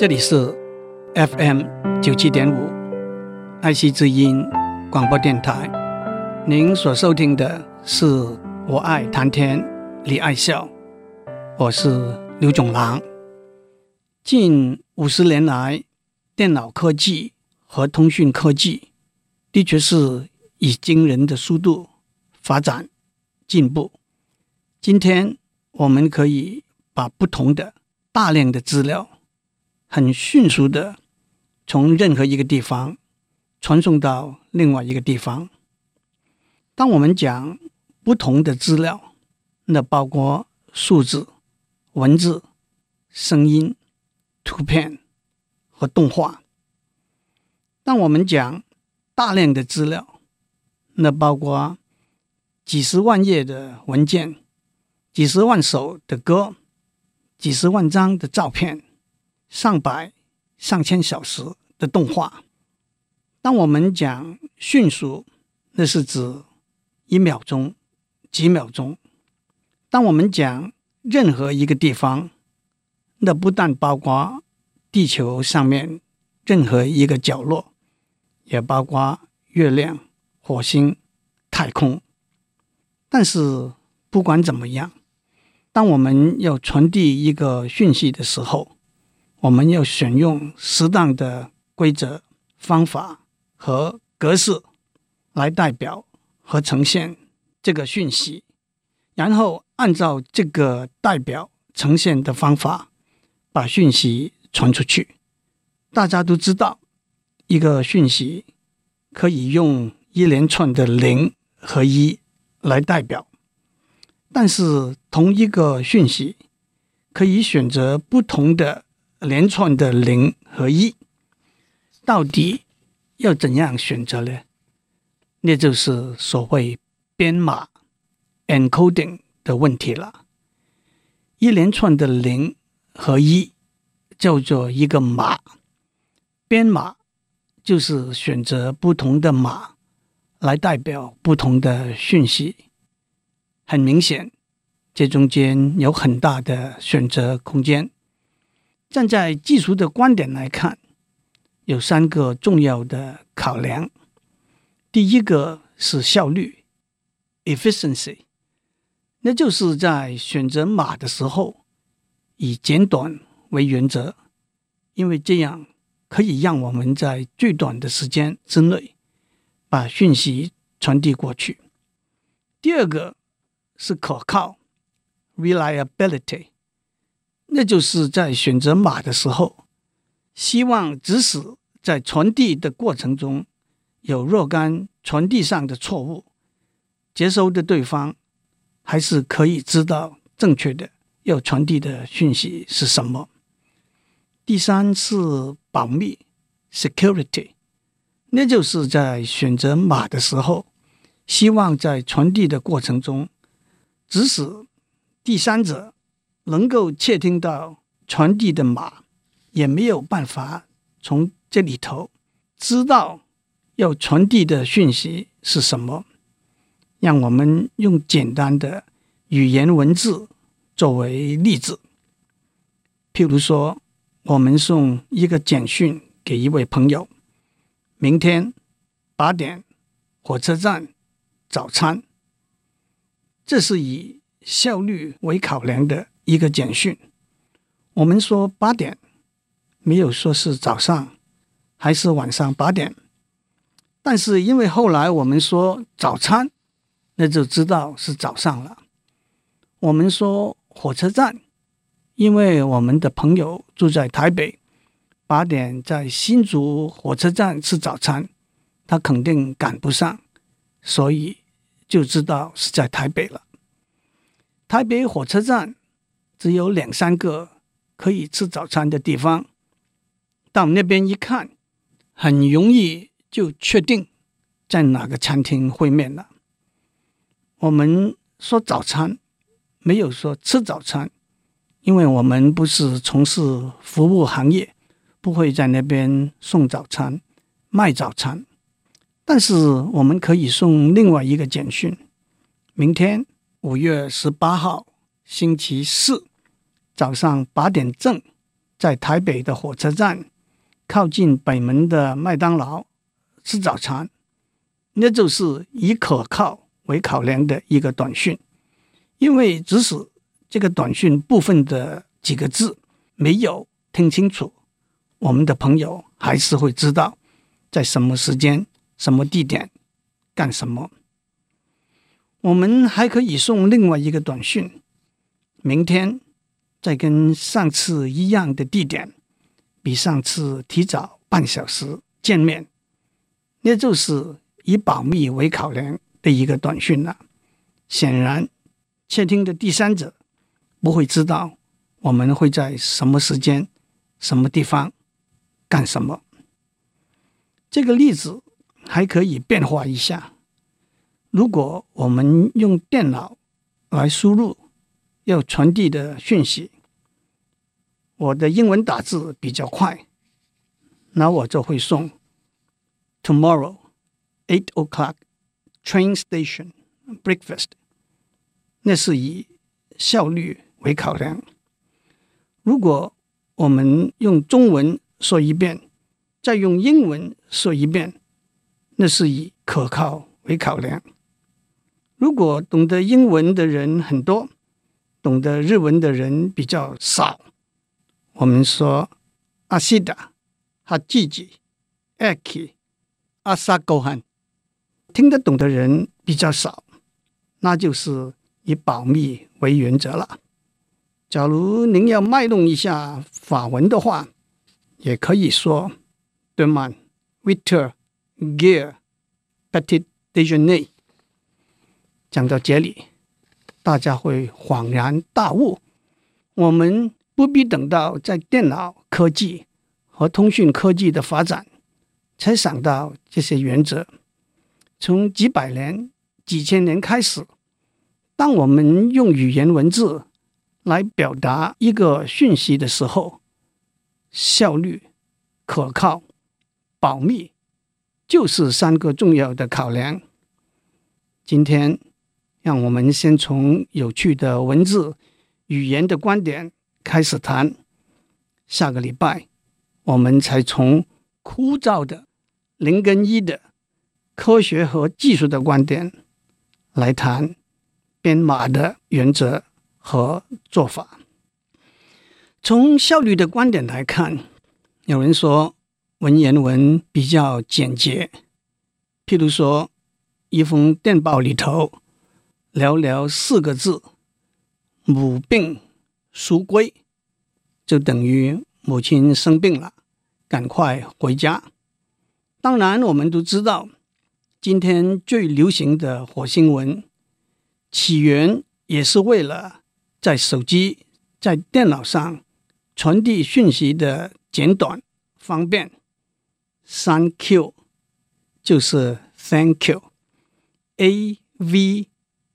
这里是 FM 九七点五爱惜之音广播电台。您所收听的是我爱谈天，你爱笑，我是刘总郎。近五十年来，电脑科技和通讯科技的确是以惊人的速度发展进步。今天我们可以把不同的大量的资料，很迅速的从任何一个地方传送到另外一个地方。当我们讲不同的资料，那包括数字、文字、声音、图片和动画。当我们讲大量的资料，那包括几十万页的文件、几十万首的歌、几十万张的照片、上百、上千小时的动画。当我们讲迅速，那是指一秒钟、几秒钟。当我们讲任何一个地方，那不但包括地球上面任何一个角落，也包括月亮、火星、太空。但是不管怎么样，当我们要传递一个讯息的时候，我们要选用适当的规则、方法和格式来代表。和呈现这个讯息，然后按照这个代表呈现的方法把讯息传出去。大家都知道，一个讯息可以用一连串的零和一来代表，但是同一个讯息可以选择不同的连串的零和一，到底要怎样选择呢？那就是所谓编码 （encoding） 的问题了。一连串的零和一叫做一个码，编码就是选择不同的码来代表不同的讯息。很明显，这中间有很大的选择空间。站在技术的观点来看，有三个重要的考量。第一个是效率 （efficiency），那就是在选择码的时候以简短为原则，因为这样可以让我们在最短的时间之内把讯息传递过去。第二个是可靠 （reliability），那就是在选择码的时候，希望即使在传递的过程中。有若干传递上的错误，接收的对方还是可以知道正确的要传递的讯息是什么。第三是保密 （security），那就是在选择码的时候，希望在传递的过程中，即使第三者能够窃听到传递的码，也没有办法从这里头知道。要传递的讯息是什么？让我们用简单的语言文字作为例子。譬如说，我们送一个简讯给一位朋友：明天八点火车站早餐。这是以效率为考量的一个简讯。我们说八点，没有说是早上还是晚上八点。但是因为后来我们说早餐，那就知道是早上了。我们说火车站，因为我们的朋友住在台北，八点在新竹火车站吃早餐，他肯定赶不上，所以就知道是在台北了。台北火车站只有两三个可以吃早餐的地方，到那边一看，很容易。就确定在哪个餐厅会面了。我们说早餐，没有说吃早餐，因为我们不是从事服务行业，不会在那边送早餐、卖早餐。但是我们可以送另外一个简讯：明天五月十八号星期四早上八点正，在台北的火车站靠近北门的麦当劳吃早餐，那就是以可靠为考量的一个短讯，因为即使这个短讯部分的几个字没有听清楚，我们的朋友还是会知道在什么时间、什么地点干什么。我们还可以送另外一个短讯：明天在跟上次一样的地点，比上次提早半小时见面。那就是以保密为考量的一个短讯了。显然，窃听的第三者不会知道我们会在什么时间、什么地方干什么。这个例子还可以变化一下。如果我们用电脑来输入要传递的讯息，我的英文打字比较快，那我就会送 Tomorrow eight o'clock train station breakfast。那是以效率为考量。如果我们用中文说一遍，再用英文说一遍，那是以可靠为考量。如果懂得英文的人很多，懂得日文的人比较少，我们说阿西达、哈吉吉、艾奇、阿萨高汉，听得懂的人比较少，那就是以保密为原则了。假如您要卖弄一下法文的话，也可以说 d e m a n Winter Gear petit déjeuner。讲到这里，大家会恍然大悟。我们不必等到在电脑科技和通讯科技的发展，才想到这些原则。从几百年、几千年开始，当我们用语言文字来表达一个讯息的时候，效率、可靠、保密，就是三个重要的考量。今天。让我们先从有趣的文字语言的观点开始谈。下个礼拜，我们才从枯燥的零跟一的科学和技术的观点来谈编码的原则和做法。从效率的观点来看，有人说文言文比较简洁，譬如说一封电报里头。寥寥四个字，母病速归，就等于母亲生病了，赶快回家。当然，我们都知道，今天最流行的火星文起源也是为了在手机、在电脑上传递讯息的简短方便。三 Q 就是 Thank you，A V。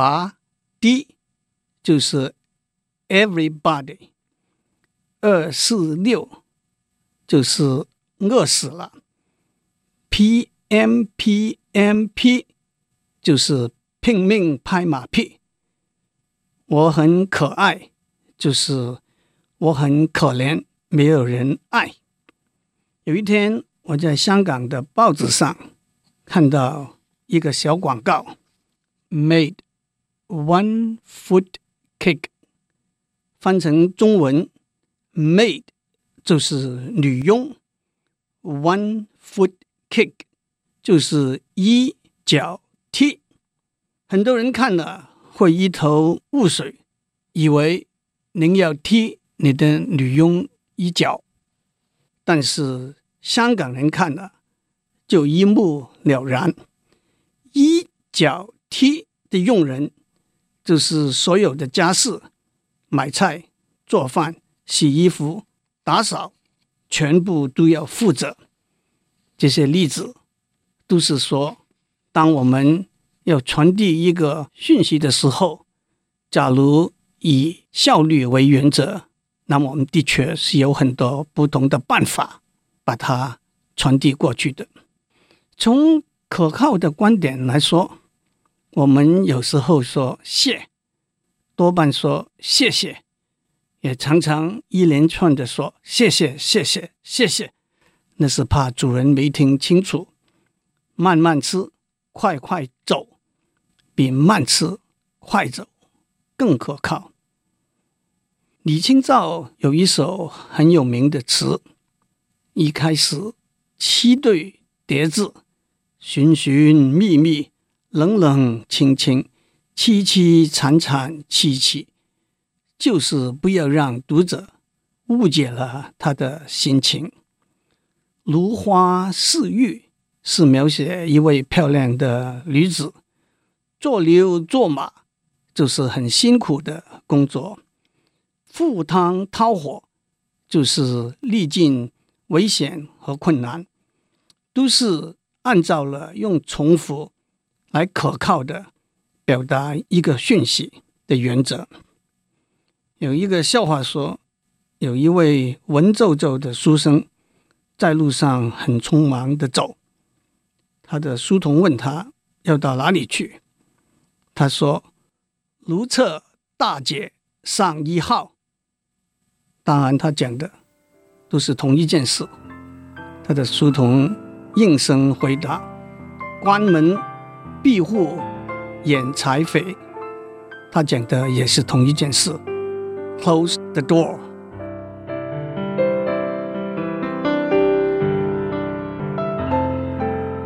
八 D 就是 everybody，二四六就是饿死了，P M P M P 就是拼命拍马屁，我很可爱就是我很可怜，没有人爱。有一天我在香港的报纸上看到一个小广告，made。One foot cake，翻成中文，maid 就是女佣，one foot kick 就是一脚踢。很多人看了会一头雾水，以为您要踢你的女佣一脚，但是香港人看了就一目了然，一脚踢的佣人。就是所有的家事，买菜、做饭、洗衣服、打扫，全部都要负责。这些例子都是说，当我们要传递一个讯息的时候，假如以效率为原则，那么我们的确是有很多不同的办法把它传递过去的。从可靠的观点来说。我们有时候说谢，多半说谢谢，也常常一连串的说谢谢谢谢谢谢，那是怕主人没听清楚。慢慢吃，快快走，比慢吃快走更可靠。李清照有一首很有名的词，一开始七对叠字，寻寻觅觅，冷冷清清，凄凄惨惨戚戚，就是不要让读者误解了他的心情。如花似玉是描写一位漂亮的女子，做牛做马就是很辛苦的工作。赴汤蹈火，就是历尽危险和困难，都是按照了用重复来可靠的表达一个讯息的原则。有一个笑话说，有一位文绉绉的书生在路上很匆忙的走，他的书童问他要到哪里去，他说：“如厕大姐上一号。”当然，他讲的都是同一件事。他的书童应声回答：“关门闭户掩财匪。”他讲的也是同一件事：“Close the door。”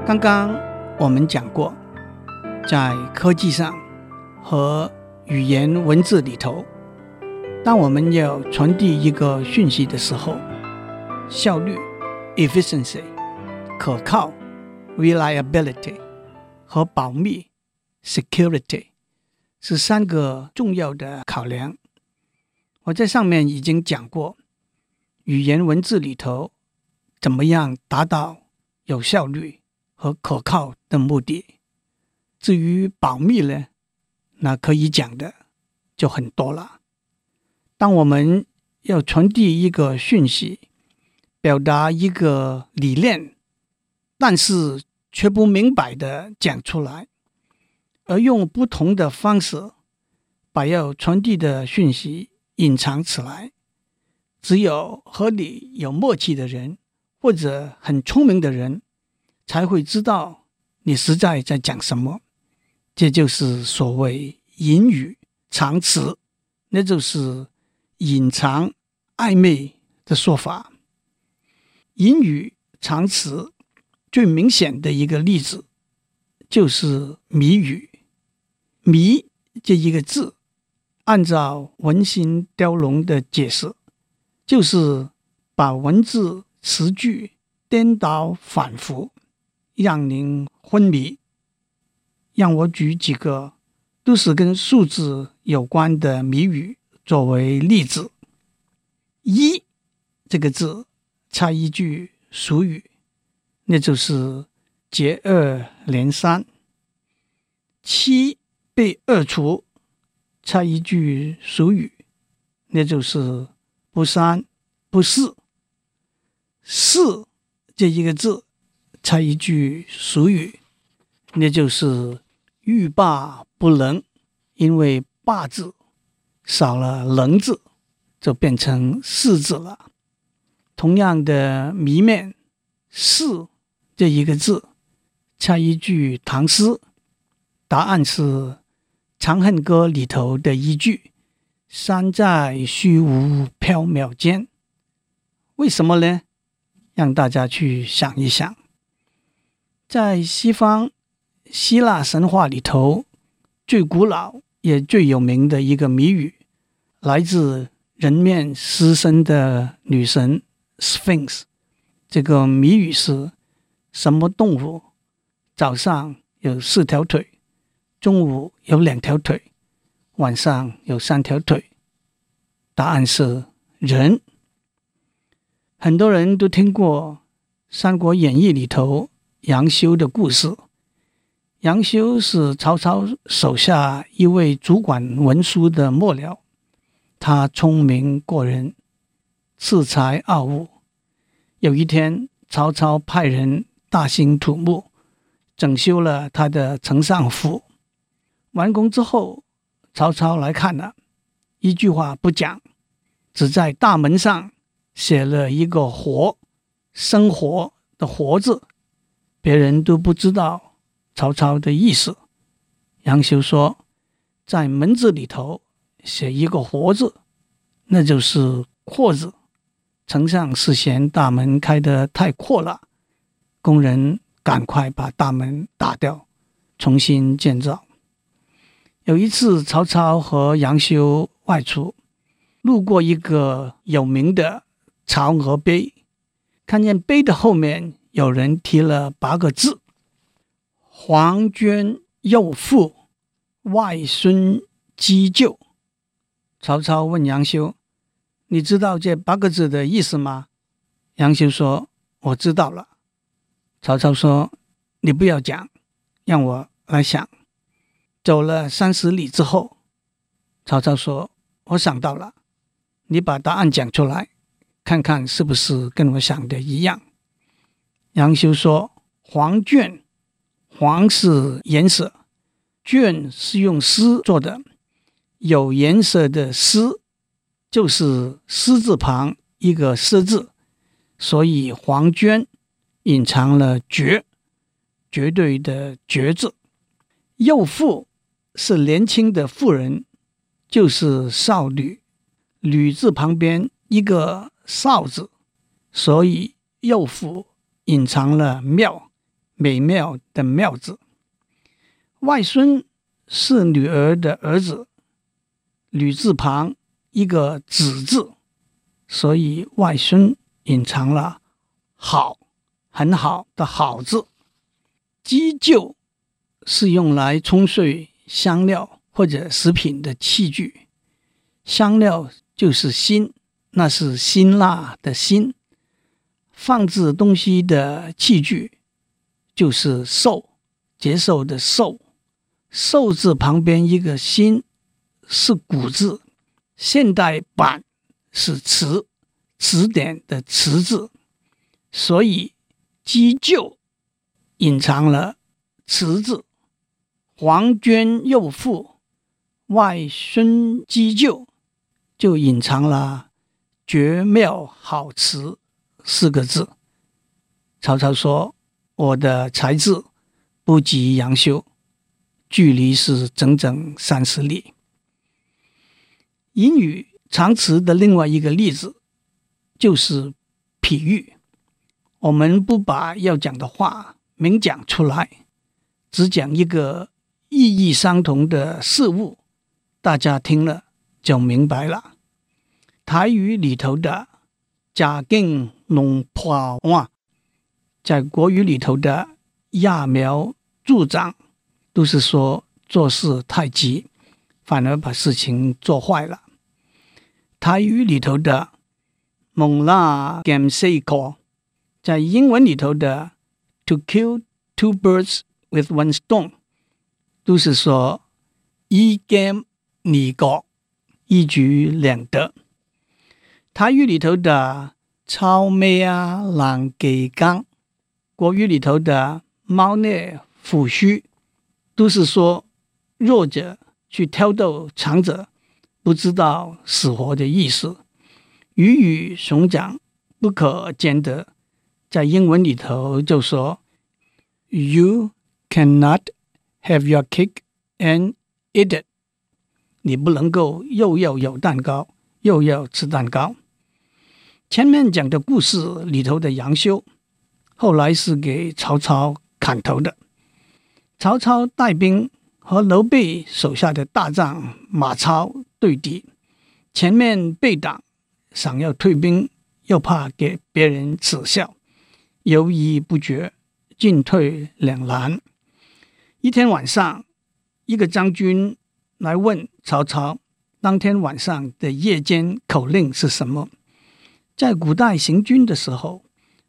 刚刚我们讲过，在科技上和语言文字里头。当我们要传递一个讯息的时候，效率 （efficiency）、可靠 （reliability） 和保密 （security） 是三个重要的考量。我在上面已经讲过，语言文字里头怎么样达到有效率和可靠的目的。至于保密呢，那可以讲的就很多了。当我们要传递一个讯息，表达一个理念，但是却不明白的讲出来，而用不同的方式把要传递的讯息隐藏起来，只有和你有默契的人或者很聪明的人才会知道你实在在讲什么。这就是所谓隐语藏词，那就是。隐藏暧昧的说法，隐语藏词最明显的一个例子就是谜语。谜这一个字，按照文心雕龙的解释，就是把文字词句颠倒反复，让您昏迷。让我举几个都是跟数字有关的谜语。作为例子，一这个字插一句俗语，那就是接二连三；七被二除，插一句俗语，那就是不三不四；四这一个字插一句俗语，那就是欲罢不能，因为“罢”字。少了“能”字，就变成“四”字了。同样的谜面“四”这一个字，插一句唐诗，答案是《长恨歌》里头的一句“山在虚无缥缈间”。为什么呢？让大家去想一想。在西方希腊神话里头，最古老。也最有名的一个谜语，来自人面狮身的女神 Sphinx。这个谜语是：什么动物早上有四条腿，中午有两条腿，晚上有三条腿？答案是人。很多人都听过《三国演义》里头杨修的故事。杨修是曹操手下一位主管文书的幕僚，他聪明过人，恃才傲物。有一天，曹操派人大兴土木，整修了他的丞相府。完工之后，曹操来看了，一句话不讲，只在大门上写了一个“活”，生活的“活”字，别人都不知道曹操的意思。杨修说，在门字里头写一个“活”字，那就是阔字。丞相是嫌大门开得太阔了，工人赶快把大门打掉，重新建造。有一次，曹操和杨修外出，路过一个有名的曹娥碑，看见碑的后面有人题了八个字：“黄绢幼妇，外孙齏臼。”曹操问杨修：“你知道这八个字的意思吗？”杨修说：“我知道了。”曹操说：“你不要讲，让我来想。”走了三十里之后，曹操说：“我想到了，你把答案讲出来，看看是不是跟我想的一样。”杨修说：“黄绢，黄是颜色，绢是用丝做的，有颜色的丝就是丝字旁一个丝字，所以黄绢隐藏了绝，绝对的绝字。幼妇。”是年轻的妇人，就是少女。女字旁边一个少字，所以幼妇隐藏了妙，美妙的妙字。外孙是女儿的儿子，女字旁一个子字，所以外孙隐藏了好，很好的好字。鸡臼是用来冲碎。香料或者食品的器具，香料就是辛，那是辛辣的辛。放置东西的器具就是受，接受的受。受字旁边一个辛是古字，现代版是词，词典的词字，所以齏臼隐藏了词字。黄绢幼妇，外孙齏臼，就隐藏了绝妙好词四个字。曹操说：“我的才智不及杨修，距离是整整三十里。”隐语藏词的另外一个例子就是比喻。我们不把要讲的话明讲出来，只讲一个。意义相同的事物，大家听了就明白了。台语里头的“假劲弄破碗”，在国语里头的“揠苗助长”，都是说做事太急，反而把事情做坏了。台语里头的“猛拉 game 在英文里头的 “to kill two birds with one stone”。都是说一箭二国，一举两得。台语里头的草莓啊，狼给刚；国语里头的猫腻虎须，都是说弱者去挑逗强者，不知道死活的意思。鱼与熊掌不可兼得，在英文里头就说 You cannot。Have your cake and eat it。你不能够又要有蛋糕，又要吃蛋糕。前面讲的故事里头的杨修，后来是给曹操砍头的。曹操带兵和刘备手下的大将马超对敌，前面被挡，想要退兵，又怕给别人耻笑，犹豫不决，进退两难。一天晚上，一个将军来问曹操：“当天晚上的夜间口令是什么？”在古代行军的时候，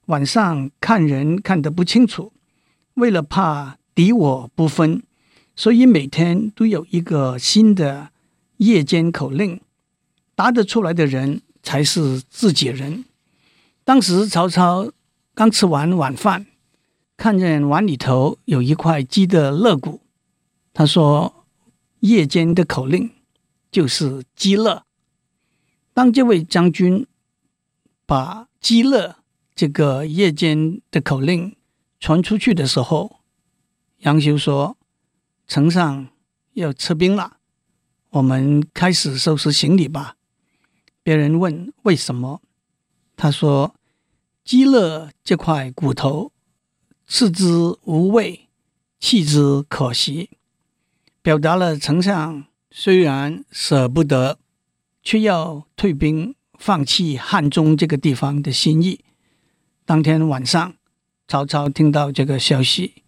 晚上看人看得不清楚，为了怕敌我不分，所以每天都有一个新的夜间口令，答得出来的人才是自己人。当时曹操刚吃完晚饭。看见碗里头有一块鸡的肋骨，他说：“夜间的口令就是鸡肋。”当这位将军把“鸡乐”这个夜间的口令传出去的时候，杨修说：“城上要撤兵了，我们开始收拾行李吧。”别人问为什么，他说：“饥乐这块骨头，吃之无味，弃之可惜。”表达了丞相虽然舍不得，却要退兵。放弃汉中这个地方的心意。当天晚上，曹操听到这个消息，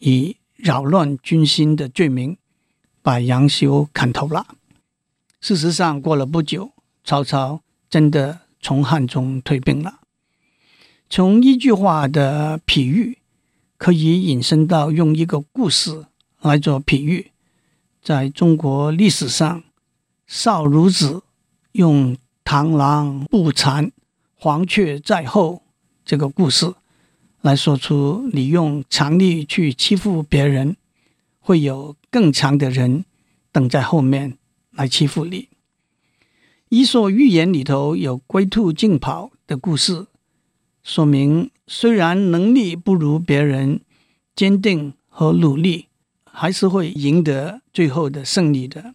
以扰乱军心的罪名，把杨修砍头了。事实上，过了不久，曹操真的从汉中退兵了。从一句话的比喻，可以引申到用一个故事来做比喻。在中国历史上，少孺子用。螳螂捕蝉，黄雀在后。这个故事来说出，你用强力去欺负别人，会有更强的人等在后面来欺负你。伊索寓言里头有龟兔竞跑的故事，说明虽然能力不如别人，坚定和努力还是会赢得最后的胜利的。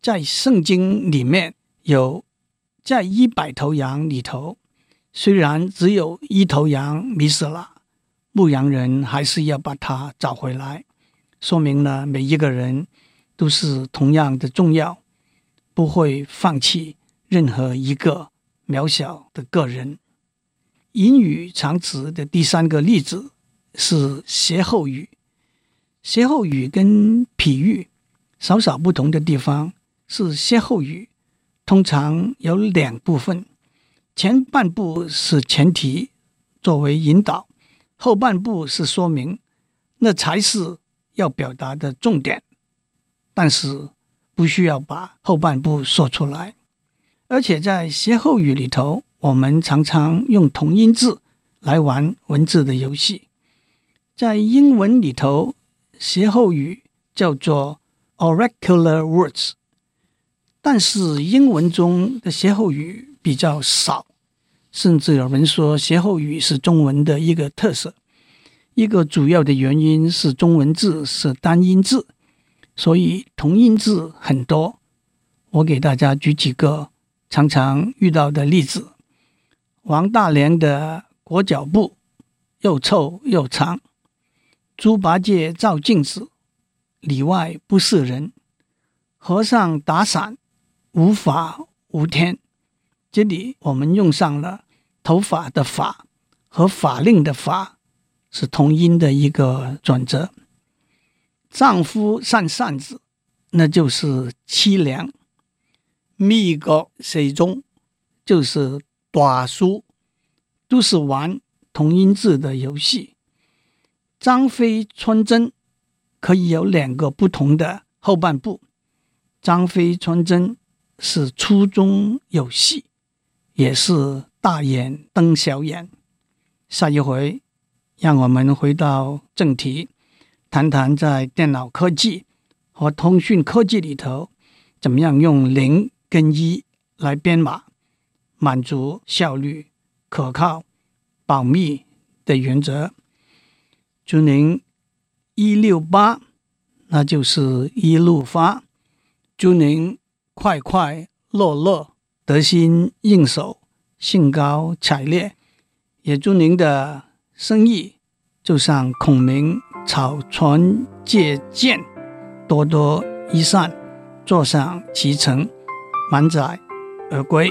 在圣经里面有。在一百头羊里头，虽然只有一头羊迷失了，牧羊人还是要把它找回来，说明了每一个人都是同样的重要，不会放弃任何一个渺小的个人。隐语长词的第三个例子是歇后语。歇后语跟比喻少少不同的地方是歇后语。通常有两部分，前半部是前提作为引导，后半部是说明，那才是要表达的重点。但是不需要把后半部说出来，而且在歇后语里头，我们常常用同音字来玩文字的游戏。在英文里头，歇后语叫做 oracular words。但是英文中的歇后语比较少，甚至有人说歇后语是中文的一个特色。一个主要的原因是中文字是单音字，所以同音字很多。我给大家举几个常常遇到的例子：王大连的裹脚布又臭又长；猪八戒照镜子，里外不是人；和尚打伞。无法无天，这里我们用上了头发的发和法令的法，是同音的一个转折。丈夫扇扇子，那就是凄凉。咪国水中就是短书，都是玩同音字的游戏。张飞穿针可以有两个不同的后半部。张飞穿针。是粗中有细，也是大眼瞪小眼。下一回，让我们回到正题，谈谈在电脑科技和通讯科技里头，怎么样用零跟一来编码，满足效率、可靠、保密的原则。祝您一六八，那就是一路发。祝您。快快乐乐，得心应手，兴高采烈。也祝您的生意就像孔明草船借箭，多多益善，坐享其成，满载而归。